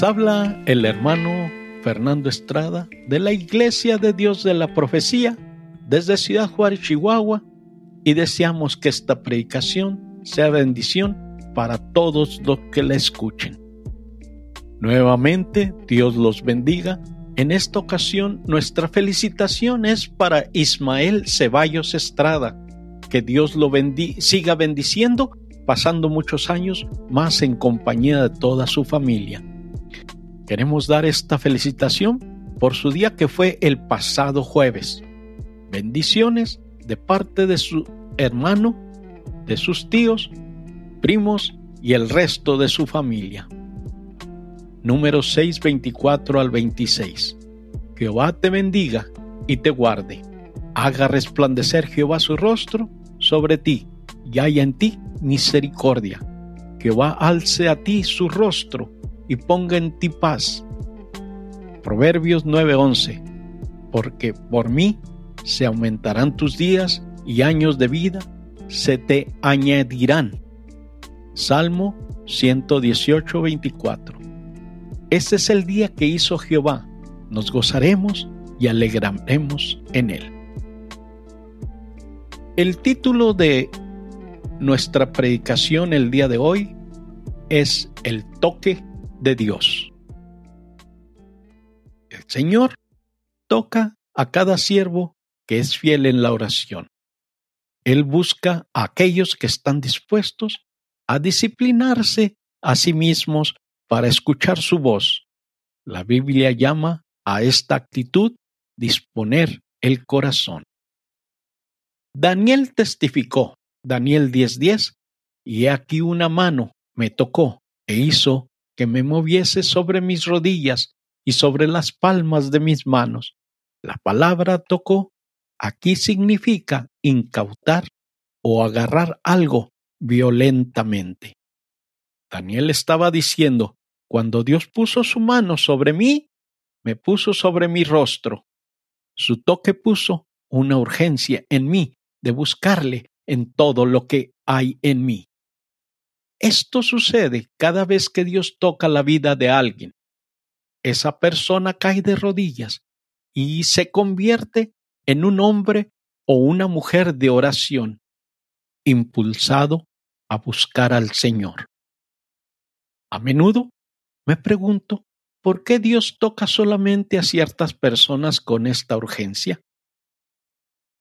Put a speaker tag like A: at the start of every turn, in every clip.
A: Habla el hermano Fernando Estrada de la Iglesia de Dios de la Profecía desde Ciudad Juárez, Chihuahua, y deseamos que esta predicación sea bendición para todos los que la escuchen. Nuevamente, Dios los bendiga. En esta ocasión, nuestra felicitación es para Ismael Ceballos Estrada. Que Dios lo siga bendiciendo, pasando muchos años más en compañía de toda su familia. Queremos dar esta felicitación por su día que fue el pasado jueves. Bendiciones de parte de su hermano, de sus tíos, primos y el resto de su familia. Número 6, 24 al 26. Jehová te bendiga y te guarde. Haga resplandecer Jehová su rostro sobre ti y haya en ti misericordia. Jehová alce a ti su rostro y ponga en ti paz. Proverbios 9:11. Porque por mí se aumentarán tus días y años de vida se te añadirán. Salmo 118:24. Este es el día que hizo Jehová. Nos gozaremos y alegraremos en él. El título de nuestra predicación el día de hoy es El toque de Dios. El Señor toca a cada siervo que es fiel en la oración. Él busca a aquellos que están dispuestos a disciplinarse a sí mismos para escuchar su voz. La Biblia llama a esta actitud disponer el corazón. Daniel testificó, Daniel 10:10, y aquí una mano me tocó e hizo que me moviese sobre mis rodillas y sobre las palmas de mis manos. La palabra tocó aquí significa incautar o agarrar algo violentamente. Daniel estaba diciendo, cuando Dios puso su mano sobre mí, me puso sobre mi rostro. Su toque puso una urgencia en mí de buscarle en todo lo que hay en mí. Esto sucede cada vez que Dios toca la vida de alguien. Esa persona cae de rodillas y se convierte en un hombre o una mujer de oración, impulsado a buscar al Señor. A menudo me pregunto, ¿por qué Dios toca solamente a ciertas personas con esta urgencia?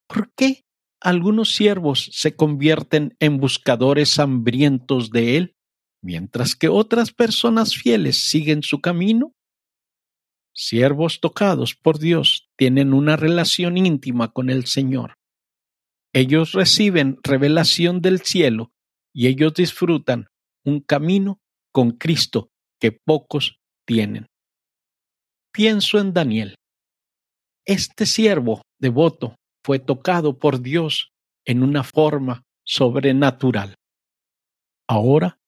A: ¿Por qué algunos siervos se convierten en buscadores hambrientos de Él, mientras que otras personas fieles siguen su camino? Siervos tocados por Dios tienen una relación íntima con el Señor. Ellos reciben revelación del cielo y ellos disfrutan un camino con Cristo que pocos tienen. Pienso en Daniel. Este siervo devoto fue tocado por Dios en una forma sobrenatural. Ahora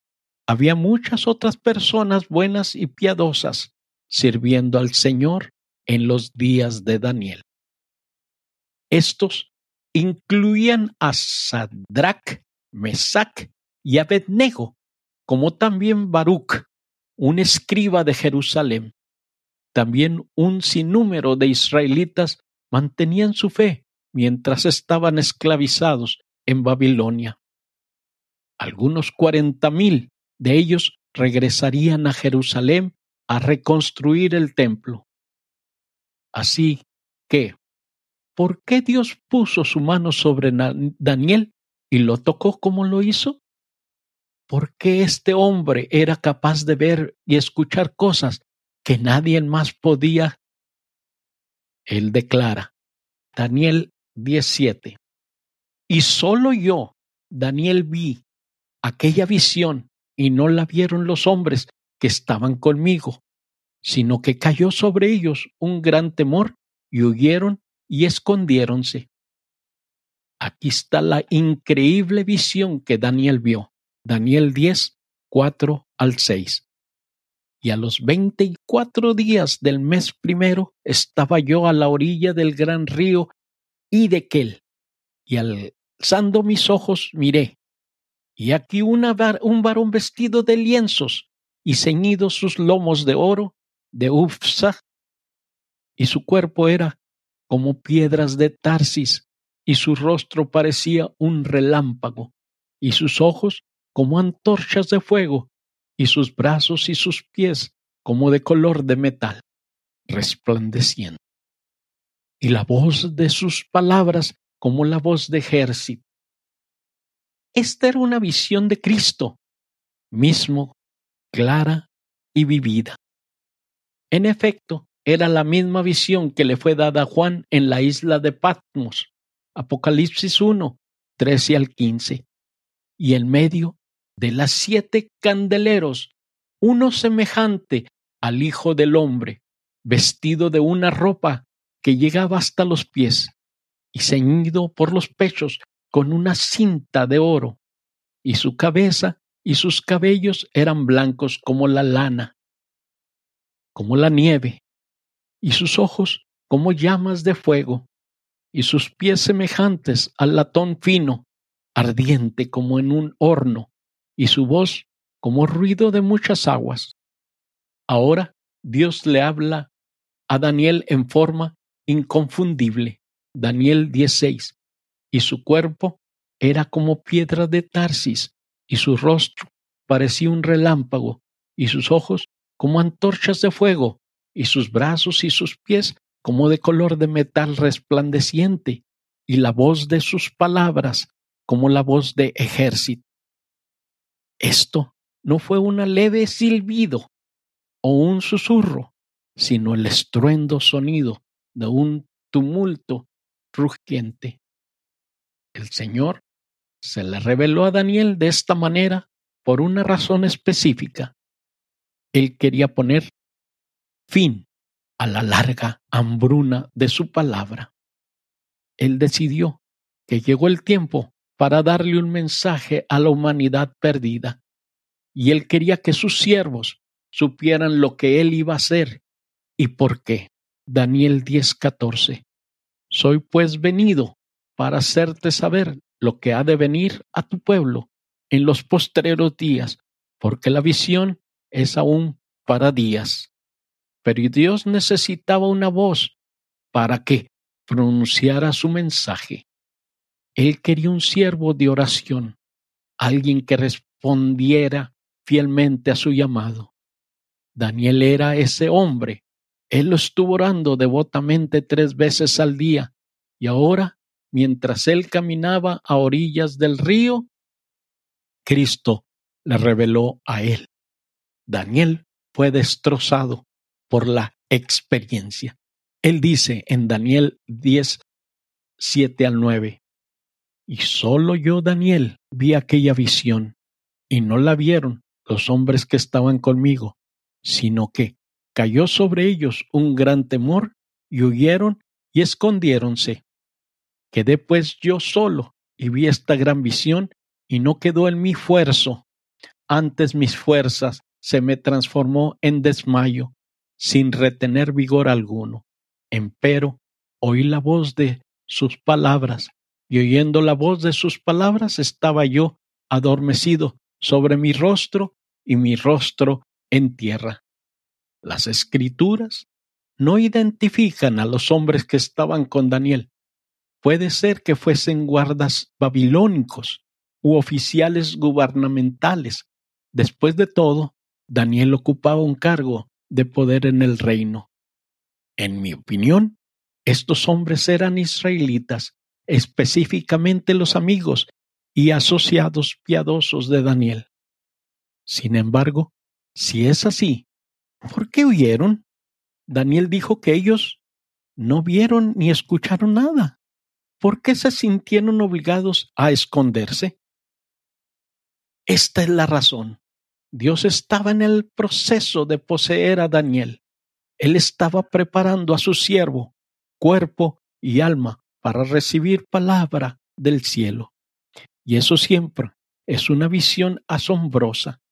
A: había muchas otras personas buenas y piadosas sirviendo al Señor en los días de Daniel. Estos incluían a Sadrach, Mesach y Abednego, como también Baruch, un escriba de Jerusalén. También un sinnúmero de israelitas mantenían su fe mientras estaban esclavizados en Babilonia. Algunos cuarenta mil de ellos regresarían a Jerusalén a reconstruir el templo. Así que, ¿por qué Dios puso su mano sobre Daniel y lo tocó como lo hizo? ¿Por qué este hombre era capaz de ver y escuchar cosas que nadie más podía? Él declara, Daniel 17. Y solo yo, Daniel, vi aquella visión y no la vieron los hombres que estaban conmigo, sino que cayó sobre ellos un gran temor y huyeron y escondiéronse. Aquí está la increíble visión que Daniel vio. Daniel 10, 4 al 6. Y a los veinticuatro días del mes primero estaba yo a la orilla del gran río y de. Y alzando mis ojos miré, y aquí una un varón vestido de lienzos, y ceñidos sus lomos de oro de Ufsa, y su cuerpo era como piedras de Tarsis, y su rostro parecía un relámpago, y sus ojos como antorchas de fuego, y sus brazos y sus pies como de color de metal, resplandeciendo. Y la voz de sus palabras como la voz de ejército. Esta era una visión de Cristo, mismo, clara y vivida. En efecto, era la misma visión que le fue dada a Juan en la isla de Patmos, Apocalipsis 1, 13 al 15. Y en medio de las siete candeleros, uno semejante al Hijo del Hombre, vestido de una ropa que llegaba hasta los pies y ceñido por los pechos con una cinta de oro, y su cabeza y sus cabellos eran blancos como la lana, como la nieve, y sus ojos como llamas de fuego, y sus pies semejantes al latón fino, ardiente como en un horno, y su voz como ruido de muchas aguas. Ahora Dios le habla a Daniel en forma inconfundible. Daniel 16. Y su cuerpo era como piedra de Tarsis, y su rostro parecía un relámpago, y sus ojos como antorchas de fuego, y sus brazos y sus pies como de color de metal resplandeciente, y la voz de sus palabras como la voz de ejército. Esto no fue una leve silbido o un susurro, sino el estruendo sonido de un tumulto rugiente. El Señor se le reveló a Daniel de esta manera por una razón específica. Él quería poner fin a la larga hambruna de su palabra. Él decidió que llegó el tiempo para darle un mensaje a la humanidad perdida, y él quería que sus siervos supieran lo que él iba a hacer y por qué. Daniel 10:14. Soy pues venido para hacerte saber lo que ha de venir a tu pueblo en los postreros días, porque la visión es aún para días. Pero Dios necesitaba una voz para que pronunciara su mensaje. Él quería un siervo de oración, alguien que respondiera fielmente a su llamado. Daniel era ese hombre. Él lo estuvo orando devotamente tres veces al día y ahora, mientras él caminaba a orillas del río, Cristo le reveló a él. Daniel fue destrozado por la experiencia. Él dice en Daniel 10, 7 al 9, y solo yo, Daniel, vi aquella visión, y no la vieron los hombres que estaban conmigo, sino que cayó sobre ellos un gran temor, y huyeron y escondiéronse. Quedé pues yo solo, y vi esta gran visión, y no quedó en mi fuerzo. Antes mis fuerzas se me transformó en desmayo, sin retener vigor alguno. Empero oí la voz de sus palabras, y oyendo la voz de sus palabras estaba yo adormecido sobre mi rostro y mi rostro en tierra. Las escrituras no identifican a los hombres que estaban con Daniel. Puede ser que fuesen guardas babilónicos u oficiales gubernamentales. Después de todo, Daniel ocupaba un cargo de poder en el reino. En mi opinión, estos hombres eran israelitas, específicamente los amigos y asociados piadosos de Daniel. Sin embargo, si es así, ¿por qué huyeron? Daniel dijo que ellos no vieron ni escucharon nada. ¿Por qué se sintieron obligados a esconderse? Esta es la razón. Dios estaba en el proceso de poseer a Daniel. Él estaba preparando a su siervo, cuerpo y alma, para recibir palabra del cielo. Y eso siempre es una visión asombrosa.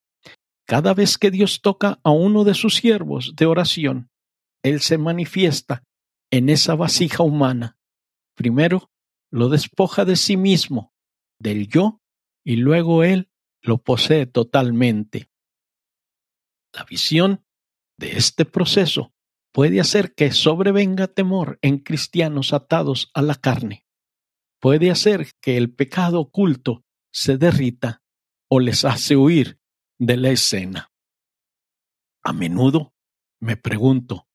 A: Cada vez que Dios toca a uno de sus siervos de oración, Él se manifiesta en esa vasija humana. Primero lo despoja de sí mismo, del yo, y luego Él lo posee totalmente. La visión de este proceso puede hacer que sobrevenga temor en cristianos atados a la carne. Puede hacer que el pecado oculto se derrita o les hace huir de la escena. A menudo me pregunto,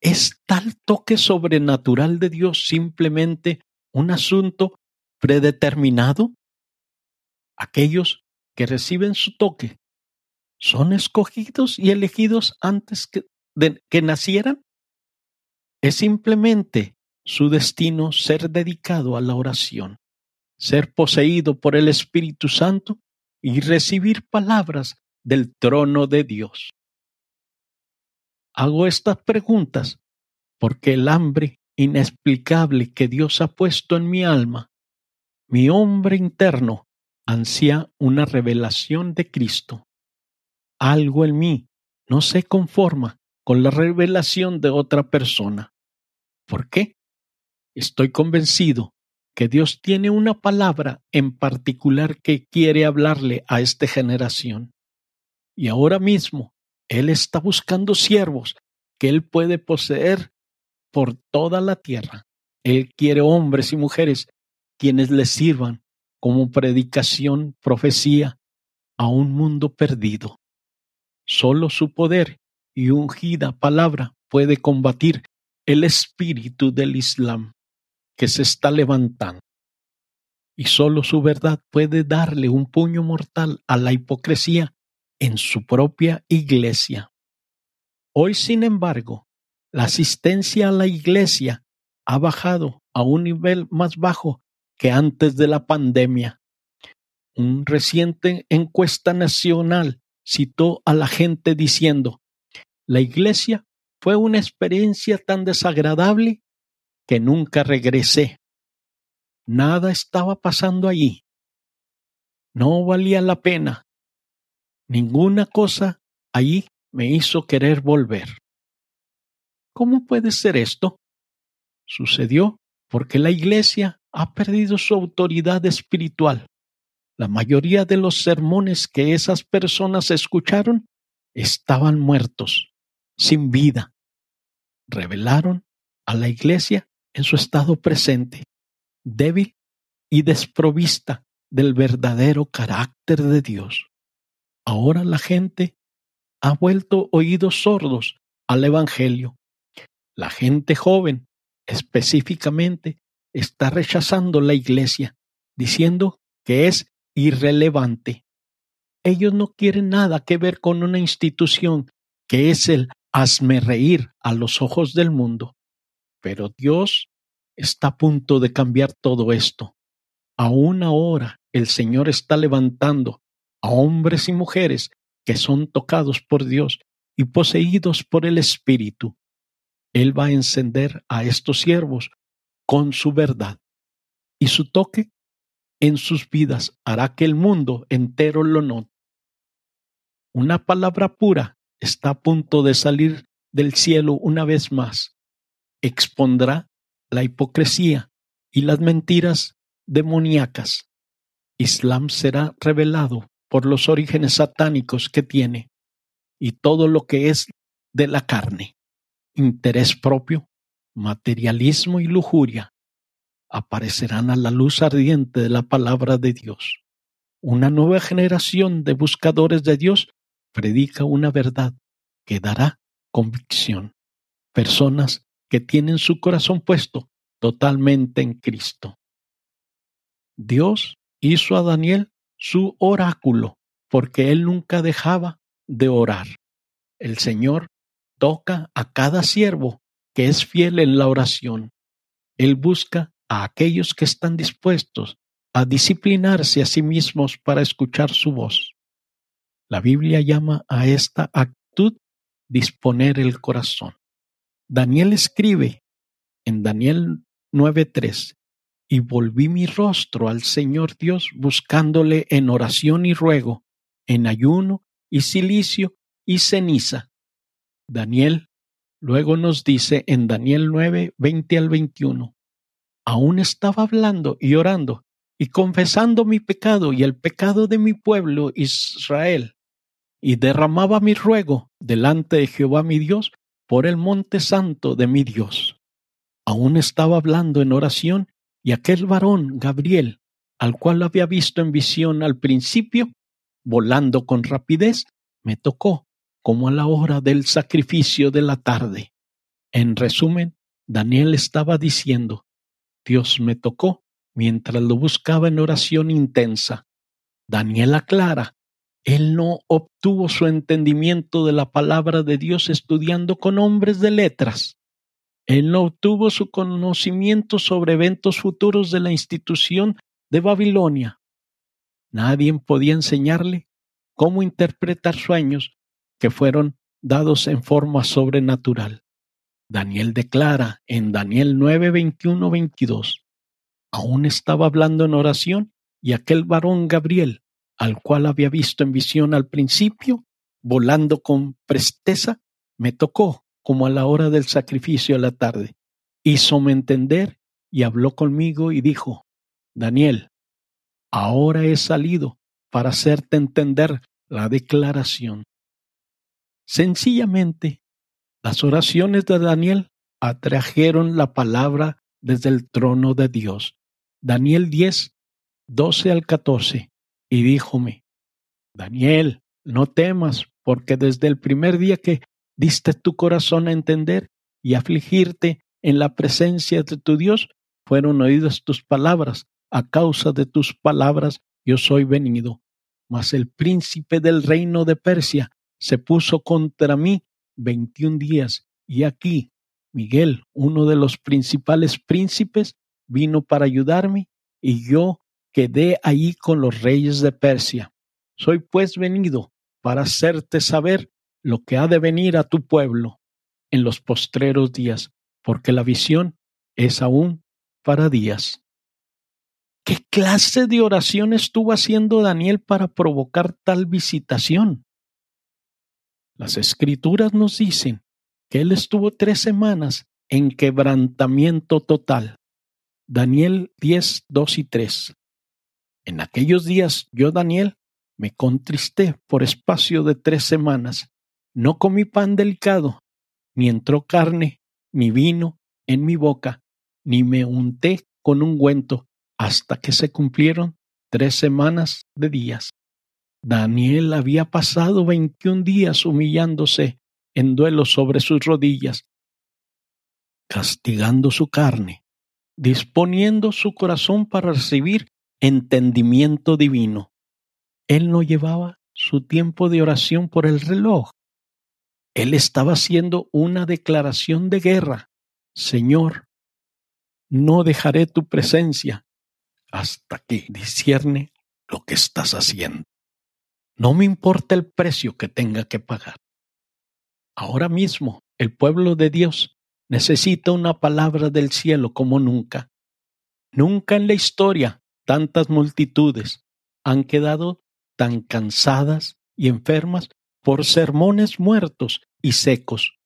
A: ¿es tal toque sobrenatural de Dios simplemente un asunto predeterminado? Aquellos que reciben su toque son escogidos y elegidos antes que, de, que nacieran. Es simplemente su destino ser dedicado a la oración, ser poseído por el Espíritu Santo y recibir palabras del trono de Dios. Hago estas preguntas porque el hambre inexplicable que Dios ha puesto en mi alma, mi hombre interno, ansía una revelación de Cristo. Algo en mí no se conforma con la revelación de otra persona. ¿Por qué? Estoy convencido que Dios tiene una palabra en particular que quiere hablarle a esta generación. Y ahora mismo Él está buscando siervos que Él puede poseer por toda la tierra. Él quiere hombres y mujeres quienes le sirvan como predicación, profecía a un mundo perdido. Solo su poder y ungida palabra puede combatir el espíritu del Islam que se está levantando. Y solo su verdad puede darle un puño mortal a la hipocresía en su propia iglesia. Hoy, sin embargo, la asistencia a la iglesia ha bajado a un nivel más bajo que antes de la pandemia. Un reciente encuesta nacional citó a la gente diciendo, la iglesia fue una experiencia tan desagradable que nunca regresé. Nada estaba pasando allí. No valía la pena. Ninguna cosa allí me hizo querer volver. ¿Cómo puede ser esto? Sucedió porque la Iglesia ha perdido su autoridad espiritual. La mayoría de los sermones que esas personas escucharon estaban muertos, sin vida. Revelaron a la Iglesia en su estado presente, débil y desprovista del verdadero carácter de Dios. Ahora la gente ha vuelto oídos sordos al Evangelio. La gente joven, específicamente, está rechazando la iglesia, diciendo que es irrelevante. Ellos no quieren nada que ver con una institución que es el hazme reír a los ojos del mundo. Pero Dios está a punto de cambiar todo esto. Aún ahora el Señor está levantando a hombres y mujeres que son tocados por Dios y poseídos por el Espíritu. Él va a encender a estos siervos con su verdad y su toque en sus vidas hará que el mundo entero lo note. Una palabra pura está a punto de salir del cielo una vez más expondrá la hipocresía y las mentiras demoníacas. Islam será revelado por los orígenes satánicos que tiene y todo lo que es de la carne, interés propio, materialismo y lujuria, aparecerán a la luz ardiente de la palabra de Dios. Una nueva generación de buscadores de Dios predica una verdad que dará convicción. Personas que tienen su corazón puesto totalmente en Cristo. Dios hizo a Daniel su oráculo porque él nunca dejaba de orar. El Señor toca a cada siervo que es fiel en la oración. Él busca a aquellos que están dispuestos a disciplinarse a sí mismos para escuchar su voz. La Biblia llama a esta actitud disponer el corazón. Daniel escribe en Daniel 9:3, y volví mi rostro al Señor Dios buscándole en oración y ruego, en ayuno y silicio y ceniza. Daniel luego nos dice en Daniel 9, 20 al 21, aún estaba hablando y orando y confesando mi pecado y el pecado de mi pueblo Israel. y derramaba mi ruego delante de Jehová mi Dios por el monte santo de mi Dios. Aún estaba hablando en oración y aquel varón, Gabriel, al cual había visto en visión al principio, volando con rapidez, me tocó como a la hora del sacrificio de la tarde. En resumen, Daniel estaba diciendo, Dios me tocó mientras lo buscaba en oración intensa. Daniel aclara, él no obtuvo su entendimiento de la palabra de Dios estudiando con hombres de letras. Él no obtuvo su conocimiento sobre eventos futuros de la institución de Babilonia. Nadie podía enseñarle cómo interpretar sueños que fueron dados en forma sobrenatural. Daniel declara en Daniel 9, 21, 22. Aún estaba hablando en oración y aquel varón Gabriel, al cual había visto en visión al principio, volando con presteza, me tocó como a la hora del sacrificio a la tarde. Hízome entender y habló conmigo y dijo, Daniel, ahora he salido para hacerte entender la declaración. Sencillamente, las oraciones de Daniel atrajeron la palabra desde el trono de Dios. Daniel 10, 12 al 14. Y díjome, Daniel, no temas, porque desde el primer día que diste tu corazón a entender y afligirte en la presencia de tu Dios, fueron oídas tus palabras. A causa de tus palabras yo soy venido. Mas el príncipe del reino de Persia se puso contra mí veintiún días, y aquí Miguel, uno de los principales príncipes, vino para ayudarme, y yo quedé allí con los reyes de Persia. Soy pues venido para hacerte saber lo que ha de venir a tu pueblo en los postreros días, porque la visión es aún para días. ¿Qué clase de oración estuvo haciendo Daniel para provocar tal visitación? Las escrituras nos dicen que él estuvo tres semanas en quebrantamiento total. Daniel 10, 2 y 3. En aquellos días yo, Daniel, me contristé por espacio de tres semanas. No comí pan delicado, ni entró carne, ni vino en mi boca, ni me unté con ungüento, hasta que se cumplieron tres semanas de días. Daniel había pasado veintiún días humillándose en duelo sobre sus rodillas, castigando su carne, disponiendo su corazón para recibir entendimiento divino. Él no llevaba su tiempo de oración por el reloj. Él estaba haciendo una declaración de guerra. Señor, no dejaré tu presencia hasta que discierne lo que estás haciendo. No me importa el precio que tenga que pagar. Ahora mismo el pueblo de Dios necesita una palabra del cielo como nunca. Nunca en la historia tantas multitudes han quedado tan cansadas y enfermas por sermones muertos y secos.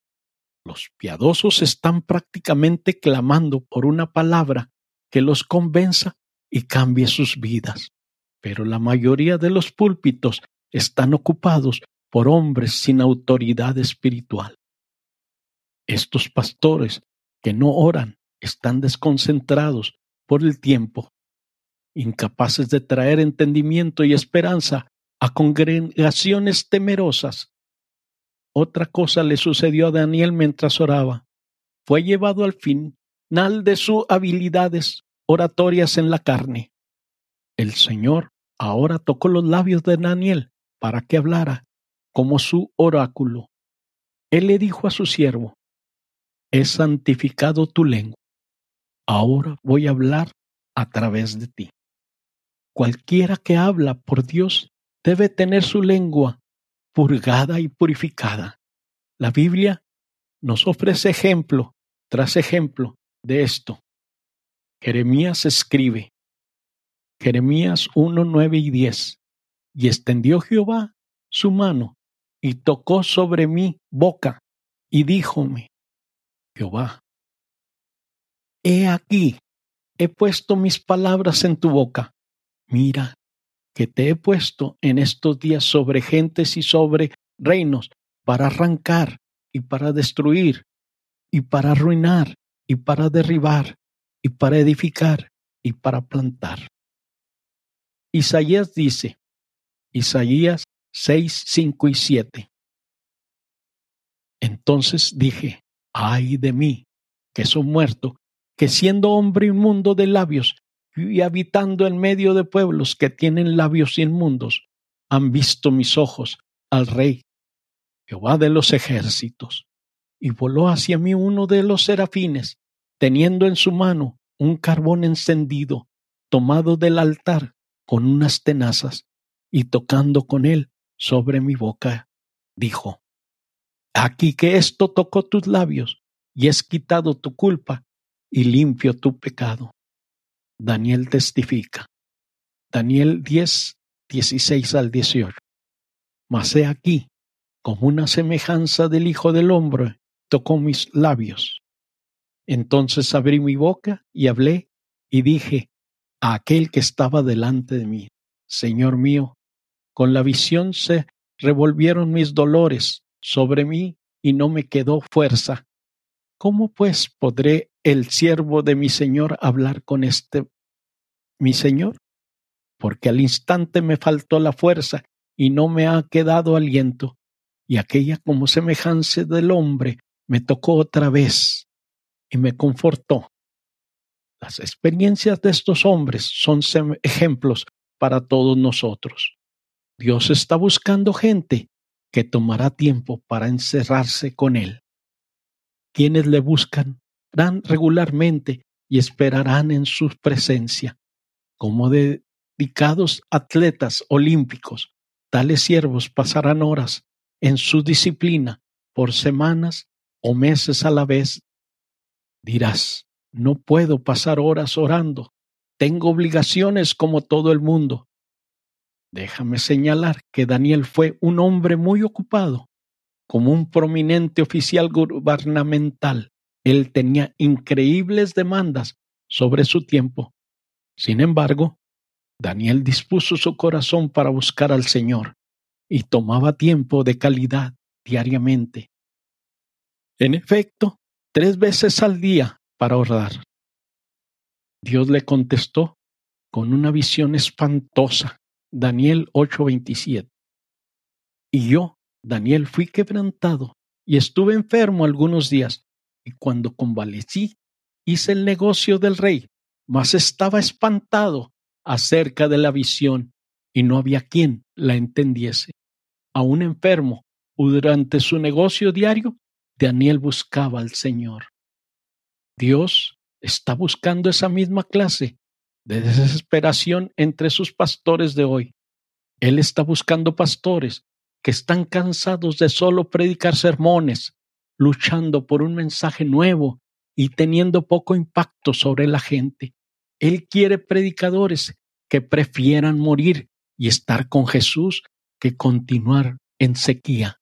A: Los piadosos están prácticamente clamando por una palabra que los convenza y cambie sus vidas. Pero la mayoría de los púlpitos están ocupados por hombres sin autoridad espiritual. Estos pastores que no oran están desconcentrados por el tiempo, incapaces de traer entendimiento y esperanza a congregaciones temerosas. Otra cosa le sucedió a Daniel mientras oraba. Fue llevado al final de sus habilidades oratorias en la carne. El Señor ahora tocó los labios de Daniel para que hablara como su oráculo. Él le dijo a su siervo, He santificado tu lengua. Ahora voy a hablar a través de ti. Cualquiera que habla por Dios debe tener su lengua purgada y purificada. La Biblia nos ofrece ejemplo tras ejemplo de esto. Jeremías escribe, Jeremías 1, 9 y 10. Y extendió Jehová su mano y tocó sobre mi boca y díjome, Jehová, he aquí, he puesto mis palabras en tu boca. Mira, que te he puesto en estos días sobre gentes y sobre reinos para arrancar y para destruir y para arruinar y para derribar y para edificar y para plantar. Isaías dice, Isaías 6, 5 y 7. Entonces dije, ay de mí, que soy muerto, que siendo hombre inmundo de labios y habitando en medio de pueblos que tienen labios inmundos, han visto mis ojos al Rey, Jehová de los ejércitos. Y voló hacia mí uno de los serafines, teniendo en su mano un carbón encendido, tomado del altar con unas tenazas, y tocando con él sobre mi boca, dijo, Aquí que esto tocó tus labios, y es quitado tu culpa, y limpio tu pecado. Daniel testifica. Daniel 10, 16 al 18. Mas he aquí, como una semejanza del Hijo del Hombre, tocó mis labios. Entonces abrí mi boca y hablé y dije a aquel que estaba delante de mí, Señor mío, con la visión se revolvieron mis dolores sobre mí y no me quedó fuerza. ¿Cómo pues podré el siervo de mi Señor hablar con este mi Señor? Porque al instante me faltó la fuerza y no me ha quedado aliento, y aquella como semejanza del hombre me tocó otra vez y me confortó. Las experiencias de estos hombres son ejemplos para todos nosotros. Dios está buscando gente que tomará tiempo para encerrarse con Él. Quienes le buscan regularmente y esperarán en su presencia. Como dedicados atletas olímpicos, tales siervos pasarán horas en su disciplina por semanas o meses a la vez. Dirás, no puedo pasar horas orando, tengo obligaciones como todo el mundo. Déjame señalar que Daniel fue un hombre muy ocupado. Como un prominente oficial gubernamental, él tenía increíbles demandas sobre su tiempo. Sin embargo, Daniel dispuso su corazón para buscar al Señor y tomaba tiempo de calidad diariamente. En efecto, tres veces al día para orar. Dios le contestó con una visión espantosa Daniel 8:27. Y yo, Daniel, fui quebrantado y estuve enfermo algunos días, y cuando convalecí, hice el negocio del rey, mas estaba espantado acerca de la visión, y no había quien la entendiese. Aún enfermo, durante su negocio diario, Daniel buscaba al Señor. Dios está buscando esa misma clase de desesperación entre sus pastores de hoy. Él está buscando pastores que están cansados de solo predicar sermones, luchando por un mensaje nuevo y teniendo poco impacto sobre la gente. Él quiere predicadores que prefieran morir y estar con Jesús que continuar en sequía.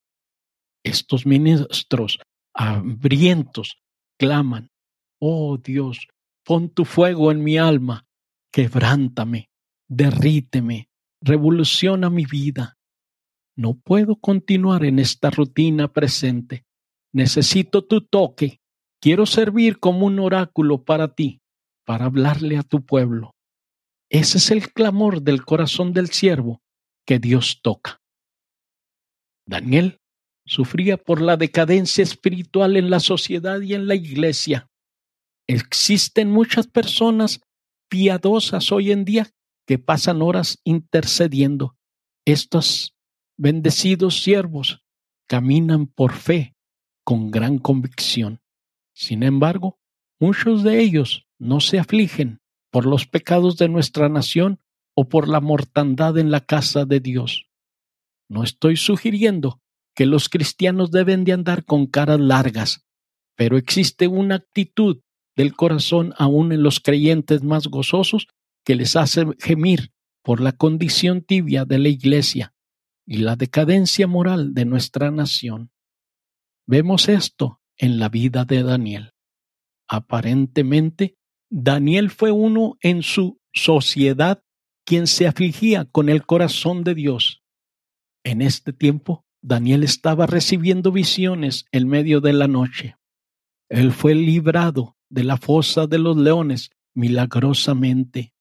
A: Estos ministros hambrientos claman, oh Dios, pon tu fuego en mi alma quebrántame, derríteme, revoluciona mi vida. No puedo continuar en esta rutina presente. Necesito tu toque. Quiero servir como un oráculo para ti, para hablarle a tu pueblo. Ese es el clamor del corazón del siervo que Dios toca. Daniel sufría por la decadencia espiritual en la sociedad y en la iglesia. Existen muchas personas piadosas hoy en día que pasan horas intercediendo. Estos bendecidos siervos caminan por fe con gran convicción. Sin embargo, muchos de ellos no se afligen por los pecados de nuestra nación o por la mortandad en la casa de Dios. No estoy sugiriendo que los cristianos deben de andar con caras largas, pero existe una actitud del corazón aún en los creyentes más gozosos que les hace gemir por la condición tibia de la Iglesia y la decadencia moral de nuestra nación. Vemos esto en la vida de Daniel. Aparentemente, Daniel fue uno en su sociedad quien se afligía con el corazón de Dios. En este tiempo, Daniel estaba recibiendo visiones en medio de la noche. Él fue librado de la fosa de los leones milagrosamente.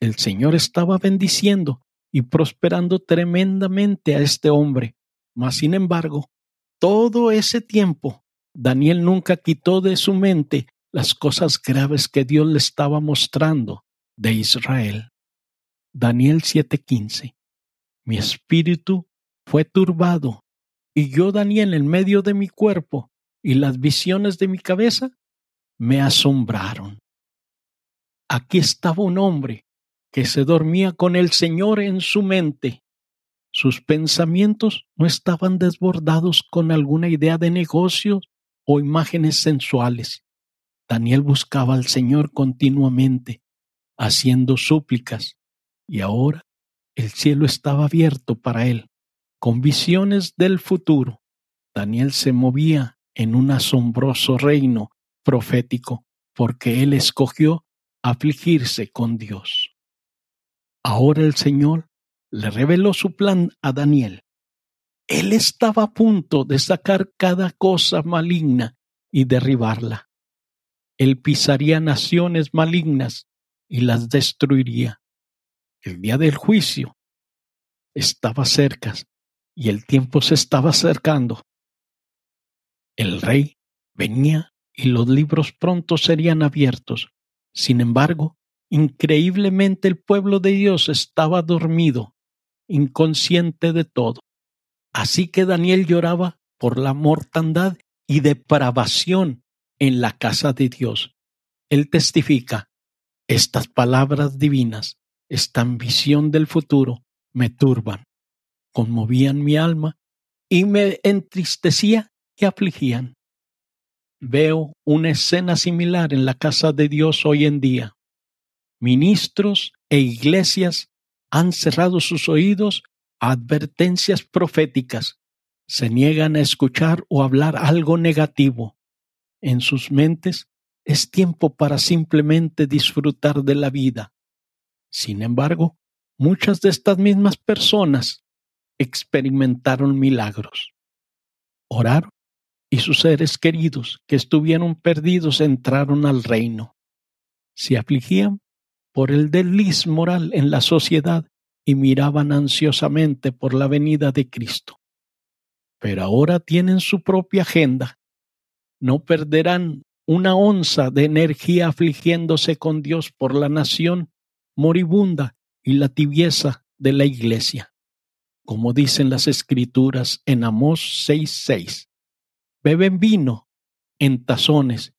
A: El Señor estaba bendiciendo y prosperando tremendamente a este hombre. Mas, sin embargo, todo ese tiempo, Daniel nunca quitó de su mente las cosas graves que Dios le estaba mostrando de Israel. Daniel 7:15 Mi espíritu fue turbado, y yo, Daniel, en medio de mi cuerpo, y las visiones de mi cabeza me asombraron. Aquí estaba un hombre que se dormía con el Señor en su mente. Sus pensamientos no estaban desbordados con alguna idea de negocios o imágenes sensuales. Daniel buscaba al Señor continuamente, haciendo súplicas, y ahora el cielo estaba abierto para él, con visiones del futuro. Daniel se movía en un asombroso reino profético, porque él escogió afligirse con Dios. Ahora el Señor le reveló su plan a Daniel. Él estaba a punto de sacar cada cosa maligna y derribarla. Él pisaría naciones malignas y las destruiría. El día del juicio estaba cerca y el tiempo se estaba acercando. El rey venía y los libros pronto serían abiertos. Sin embargo, increíblemente el pueblo de Dios estaba dormido, inconsciente de todo. Así que Daniel lloraba por la mortandad y depravación en la casa de Dios. Él testifica, estas palabras divinas, esta ambición del futuro, me turban, conmovían mi alma y me entristecía y afligían. Veo una escena similar en la casa de Dios hoy en día. Ministros e iglesias han cerrado sus oídos a advertencias proféticas, se niegan a escuchar o hablar algo negativo. En sus mentes es tiempo para simplemente disfrutar de la vida. Sin embargo, muchas de estas mismas personas experimentaron milagros. Oraron y sus seres queridos que estuvieron perdidos entraron al reino. Se afligían por el desliz moral en la sociedad y miraban ansiosamente por la venida de Cristo. Pero ahora tienen su propia agenda. No perderán una onza de energía afligiéndose con Dios por la nación moribunda y la tibieza de la iglesia. Como dicen las escrituras en Amós 6:6 beben vino en tazones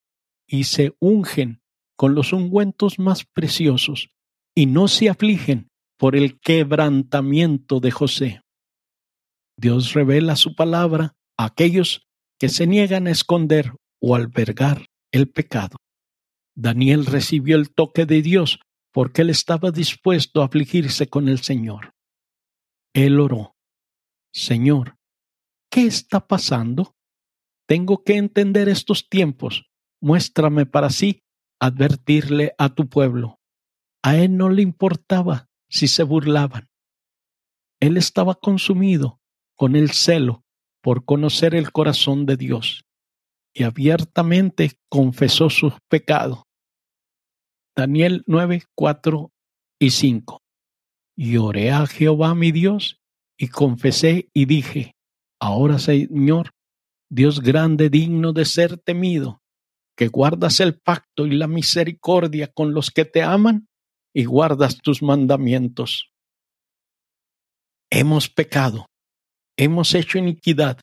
A: y se ungen con los ungüentos más preciosos y no se afligen por el quebrantamiento de José. Dios revela su palabra a aquellos que se niegan a esconder o albergar el pecado. Daniel recibió el toque de Dios porque él estaba dispuesto a afligirse con el Señor. Él oró, Señor, ¿qué está pasando? Tengo que entender estos tiempos. Muéstrame para sí advertirle a tu pueblo. A él no le importaba si se burlaban. Él estaba consumido con el celo por conocer el corazón de Dios y abiertamente confesó sus pecados. Daniel 9, 4 y 5. Y oré a Jehová mi Dios y confesé y dije, ahora Señor, Dios grande, digno de ser temido, que guardas el pacto y la misericordia con los que te aman y guardas tus mandamientos. Hemos pecado, hemos hecho iniquidad,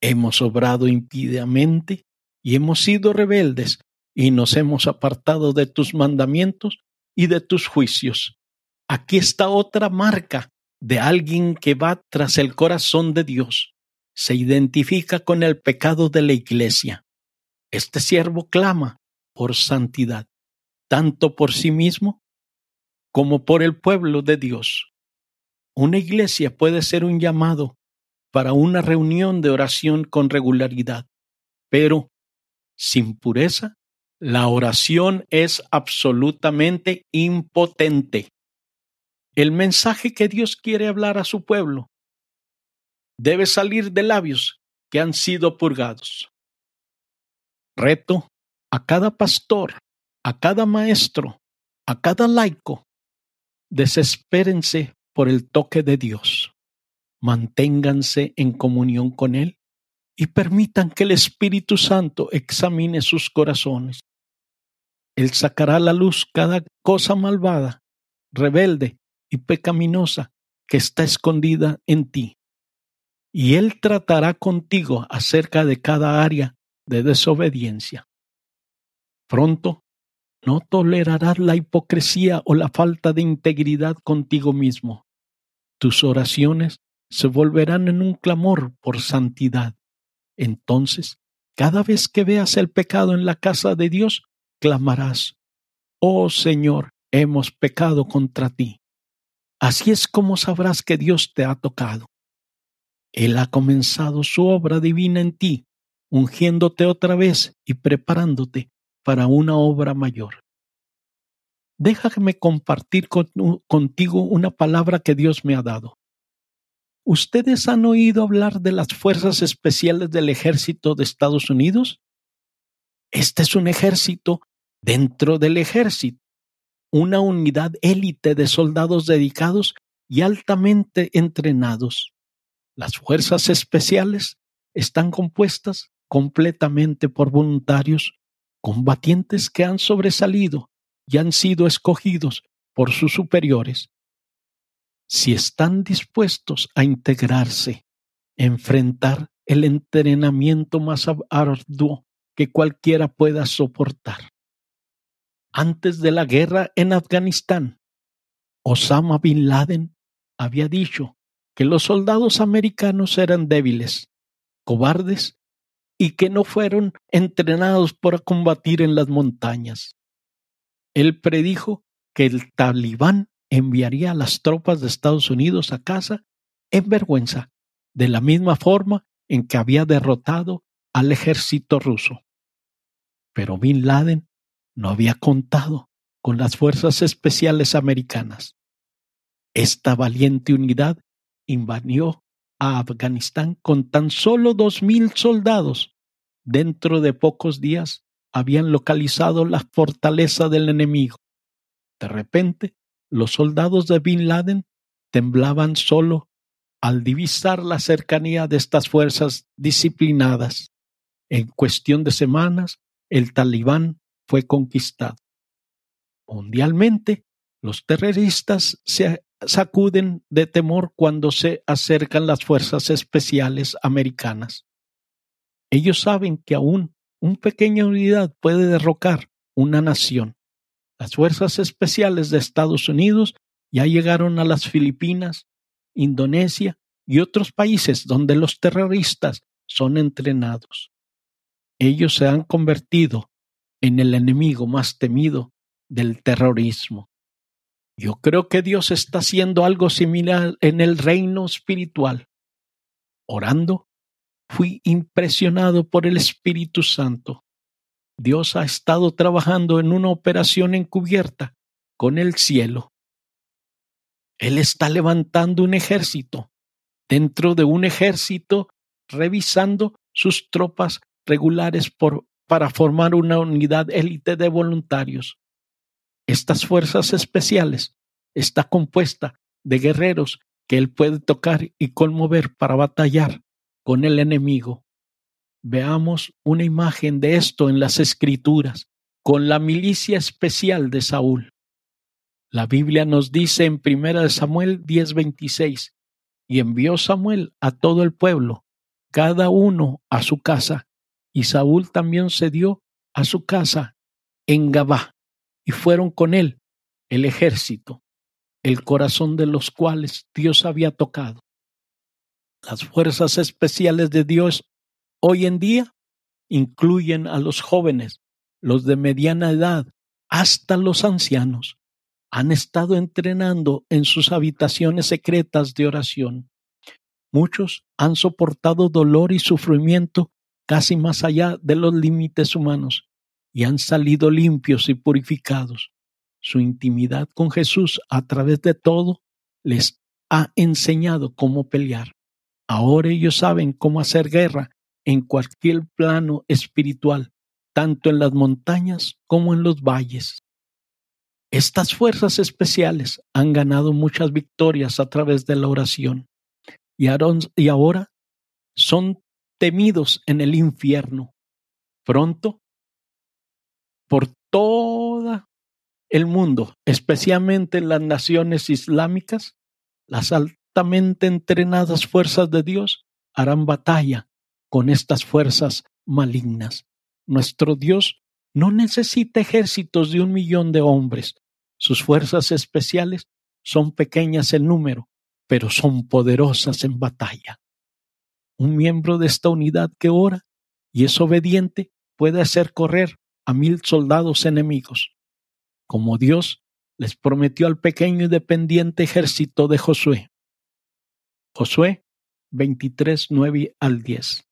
A: hemos obrado impídamente y hemos sido rebeldes y nos hemos apartado de tus mandamientos y de tus juicios. Aquí está otra marca de alguien que va tras el corazón de Dios se identifica con el pecado de la iglesia. Este siervo clama por santidad, tanto por sí mismo como por el pueblo de Dios. Una iglesia puede ser un llamado para una reunión de oración con regularidad, pero sin pureza, la oración es absolutamente impotente. el mensaje que Dios quiere hablar a su pueblo debe salir de labios que han sido purgados. Reto a cada pastor, a cada maestro, a cada laico, desespérense por el toque de Dios. Manténganse en comunión con Él y permitan que el Espíritu Santo examine sus corazones. Él sacará a la luz cada cosa malvada, rebelde y pecaminosa que está escondida en ti. Y Él tratará contigo acerca de cada área de desobediencia. Pronto no tolerarás la hipocresía o la falta de integridad contigo mismo. Tus oraciones se volverán en un clamor por santidad. Entonces, cada vez que veas el pecado en la casa de Dios, clamarás, Oh Señor, hemos pecado contra ti. Así es como sabrás que Dios te ha tocado. Él ha comenzado su obra divina en ti, ungiéndote otra vez y preparándote para una obra mayor. Déjame compartir contigo una palabra que Dios me ha dado. ¿Ustedes han oído hablar de las Fuerzas Especiales del Ejército de Estados Unidos? Este es un ejército dentro del ejército, una unidad élite de soldados dedicados y altamente entrenados. Las Fuerzas Especiales están compuestas completamente por voluntarios combatientes que han sobresalido y han sido escogidos por sus superiores, si están dispuestos a integrarse, enfrentar el entrenamiento más arduo que cualquiera pueda soportar. Antes de la guerra en Afganistán, Osama bin Laden había dicho que los soldados americanos eran débiles, cobardes y que no fueron entrenados para combatir en las montañas. Él predijo que el talibán enviaría a las tropas de Estados Unidos a casa en vergüenza, de la misma forma en que había derrotado al ejército ruso. Pero Bin Laden no había contado con las fuerzas especiales americanas. Esta valiente unidad invadió a Afganistán con tan solo dos mil soldados. Dentro de pocos días habían localizado la fortaleza del enemigo. De repente, los soldados de Bin Laden temblaban solo al divisar la cercanía de estas fuerzas disciplinadas. En cuestión de semanas, el talibán fue conquistado. Mundialmente, los terroristas se sacuden de temor cuando se acercan las fuerzas especiales americanas. Ellos saben que aún una pequeña unidad puede derrocar una nación. Las fuerzas especiales de Estados Unidos ya llegaron a las Filipinas, Indonesia y otros países donde los terroristas son entrenados. Ellos se han convertido en el enemigo más temido del terrorismo. Yo creo que Dios está haciendo algo similar en el reino espiritual. Orando, fui impresionado por el Espíritu Santo. Dios ha estado trabajando en una operación encubierta con el cielo. Él está levantando un ejército dentro de un ejército, revisando sus tropas regulares por, para formar una unidad élite de voluntarios. Estas fuerzas especiales está compuesta de guerreros que él puede tocar y conmover para batallar con el enemigo. Veamos una imagen de esto en las escrituras con la milicia especial de Saúl. La Biblia nos dice en 1 Samuel 10:26, y envió Samuel a todo el pueblo, cada uno a su casa, y Saúl también se dio a su casa en Gabá y fueron con él el ejército, el corazón de los cuales Dios había tocado. Las fuerzas especiales de Dios hoy en día incluyen a los jóvenes, los de mediana edad, hasta los ancianos. Han estado entrenando en sus habitaciones secretas de oración. Muchos han soportado dolor y sufrimiento casi más allá de los límites humanos y han salido limpios y purificados. su intimidad con Jesús a través de todo les ha enseñado cómo pelear. Ahora ellos saben cómo hacer guerra en cualquier plano espiritual, tanto en las montañas como en los valles. Estas fuerzas especiales han ganado muchas victorias a través de la oración y ahora son temidos en el infierno. Pronto, por todo el mundo, especialmente en las naciones islámicas, las altamente entrenadas fuerzas de Dios harán batalla con estas fuerzas malignas. Nuestro Dios no necesita ejércitos de un millón de hombres. Sus fuerzas especiales son pequeñas en número, pero son poderosas en batalla. Un miembro de esta unidad que ora y es obediente puede hacer correr a mil soldados enemigos, como Dios les prometió al pequeño y dependiente ejército de Josué. Josué 23, 9 al 10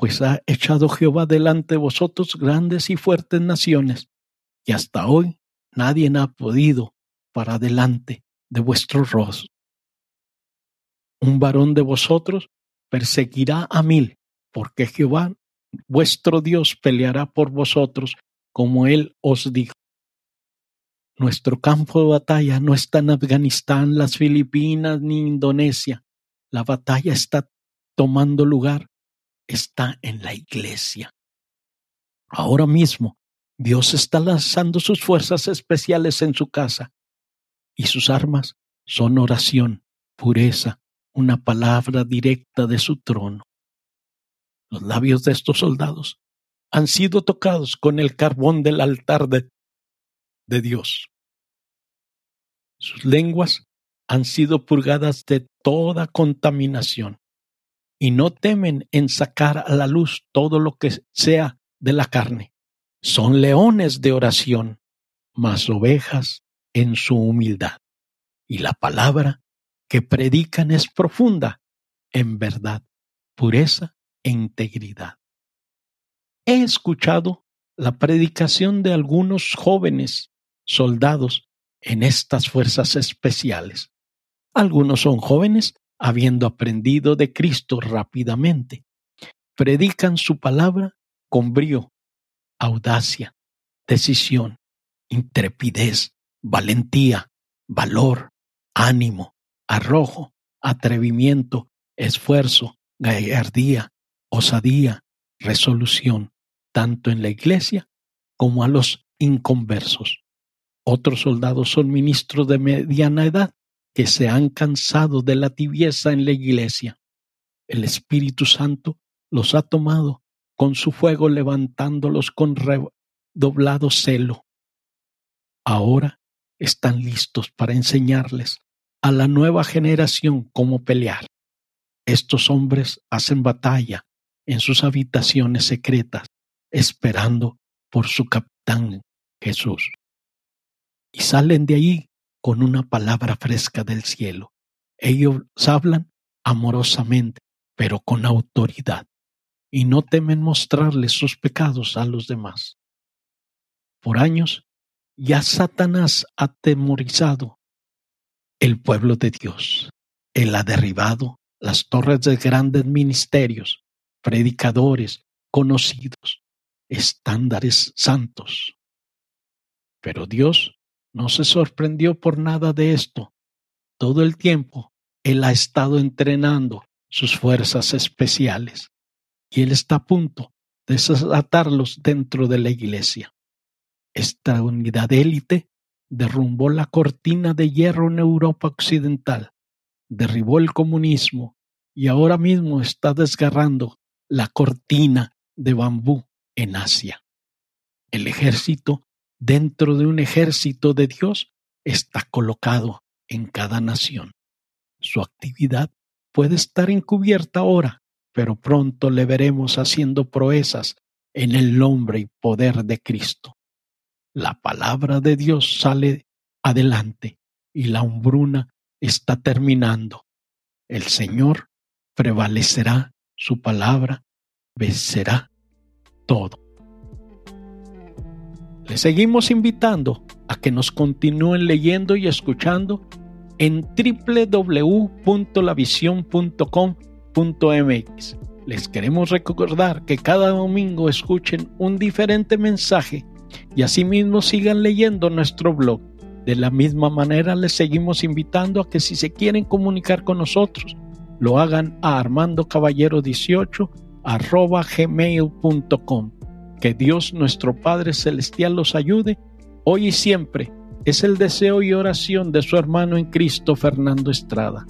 A: pues ha echado Jehová delante de vosotros grandes y fuertes naciones, y hasta hoy nadie ha podido para delante de vuestro rostro. Un varón de vosotros perseguirá a mil, porque Jehová vuestro Dios peleará por vosotros, como él os dijo. Nuestro campo de batalla no está en Afganistán, las Filipinas ni Indonesia. La batalla está tomando lugar está en la iglesia. Ahora mismo, Dios está lanzando sus fuerzas especiales en su casa y sus armas son oración, pureza, una palabra directa de su trono. Los labios de estos soldados han sido tocados con el carbón del altar de, Dios. Sus lenguas han sido purgadas de toda contaminación y no temen en sacar a la luz todo lo que sea de la carne. Son leones de oración, mas ovejas en su humildad. Y la palabra que predican es profunda, en verdad, pureza integridad. He escuchado la predicación de algunos jóvenes soldados en estas fuerzas especiales. Algunos son jóvenes habiendo aprendido de Cristo rápidamente. Predican su palabra con brío, audacia, decisión, intrepidez, valentía, valor, ánimo, arrojo, atrevimiento, esfuerzo, gallardía, osadía, resolución, tanto en la iglesia como a los inconversos. Otros soldados son ministros de mediana edad que se han cansado de la tibieza en la iglesia. El Espíritu Santo los ha tomado con su fuego levantándolos con redoblado celo. Ahora están listos para enseñarles a la nueva generación cómo pelear. Estos hombres hacen batalla en sus habitaciones secretas, esperando por su capitán Jesús. Y salen de ahí con una palabra fresca del cielo. Ellos hablan amorosamente, pero con autoridad, y no temen mostrarles sus pecados a los demás. Por años, ya Satanás ha temorizado el pueblo de Dios. Él ha derribado las torres de grandes ministerios, predicadores conocidos, estándares santos. Pero Dios no se sorprendió por nada de esto. Todo el tiempo Él ha estado entrenando sus fuerzas especiales y Él está a punto de desatarlos dentro de la iglesia. Esta unidad élite derrumbó la cortina de hierro en Europa Occidental, derribó el comunismo y ahora mismo está desgarrando la cortina de bambú en Asia. El ejército dentro de un ejército de Dios está colocado en cada nación. Su actividad puede estar encubierta ahora, pero pronto le veremos haciendo proezas en el nombre y poder de Cristo. La palabra de Dios sale adelante y la hombruna está terminando. El Señor prevalecerá, su palabra vencerá todo. Les seguimos invitando a que nos continúen leyendo y escuchando en www.lavision.com.mx. Les queremos recordar que cada domingo escuchen un diferente mensaje y asimismo sigan leyendo nuestro blog. De la misma manera les seguimos invitando a que si se quieren comunicar con nosotros, lo hagan a armandocaballero18 arroba gmail.com. Que Dios nuestro Padre Celestial los ayude hoy y siempre. Es el deseo y oración de su hermano en Cristo Fernando Estrada.